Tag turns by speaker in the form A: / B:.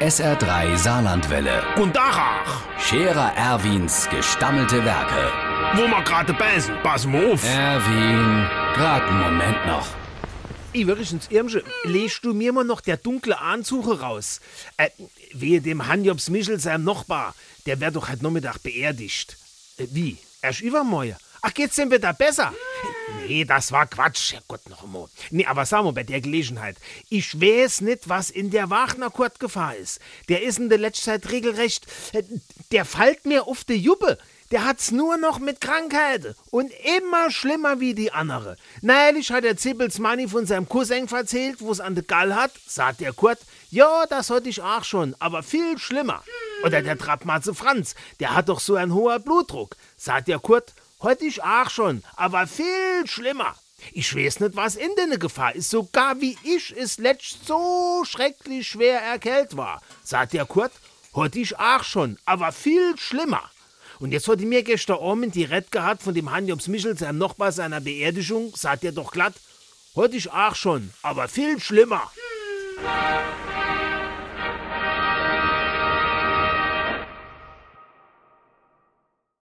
A: SR3 Saarlandwelle.
B: Und Dachach,
A: Scherer Erwins gestammelte Werke.
B: wo wir gerade beißen, pass mal auf.
A: Erwin, grad einen Moment noch.
C: Iverichens Irmsche, legst du mir mal noch der dunkle Anzuche raus? Äh, wehe dem Hanjobs Michel seinem Nachbar, der wär doch heute Nachmittag beerdigt. Äh, wie? Erst übermorgen? Ach, geht's dem wieder besser? Nee, das war Quatsch. Herrgott noch einmal. Nee, aber sag mal bei der Gelegenheit. Ich weiß nicht, was in der Wagner Kurt Gefahr ist. Der ist in der letzten Zeit regelrecht. äh, Der fällt mir auf die Juppe. Der hat's nur noch mit Krankheiten und immer schlimmer wie die andere. Neulich hat der Zippels Manni von seinem Cousin erzählt, wo's an de Gall hat, sagt der Kurt, ja, das hatte ich auch schon, aber viel schlimmer. Oder der Trappmatze Franz, der hat doch so einen hohen Blutdruck, sagt der Kurt, hatte ich auch schon, aber viel schlimmer. Ich weiß nicht, was in der Gefahr ist, sogar wie ich es letzt so schrecklich schwer erkältet war, sagt der Kurt, hatte ich auch schon, aber viel schlimmer. Und jetzt hat mir gestern Abend die Rett gehabt von dem Hanjobs Michel, seinem Nachbar seiner Beerdigung, sagt er doch glatt, heute ich auch schon, aber viel schlimmer.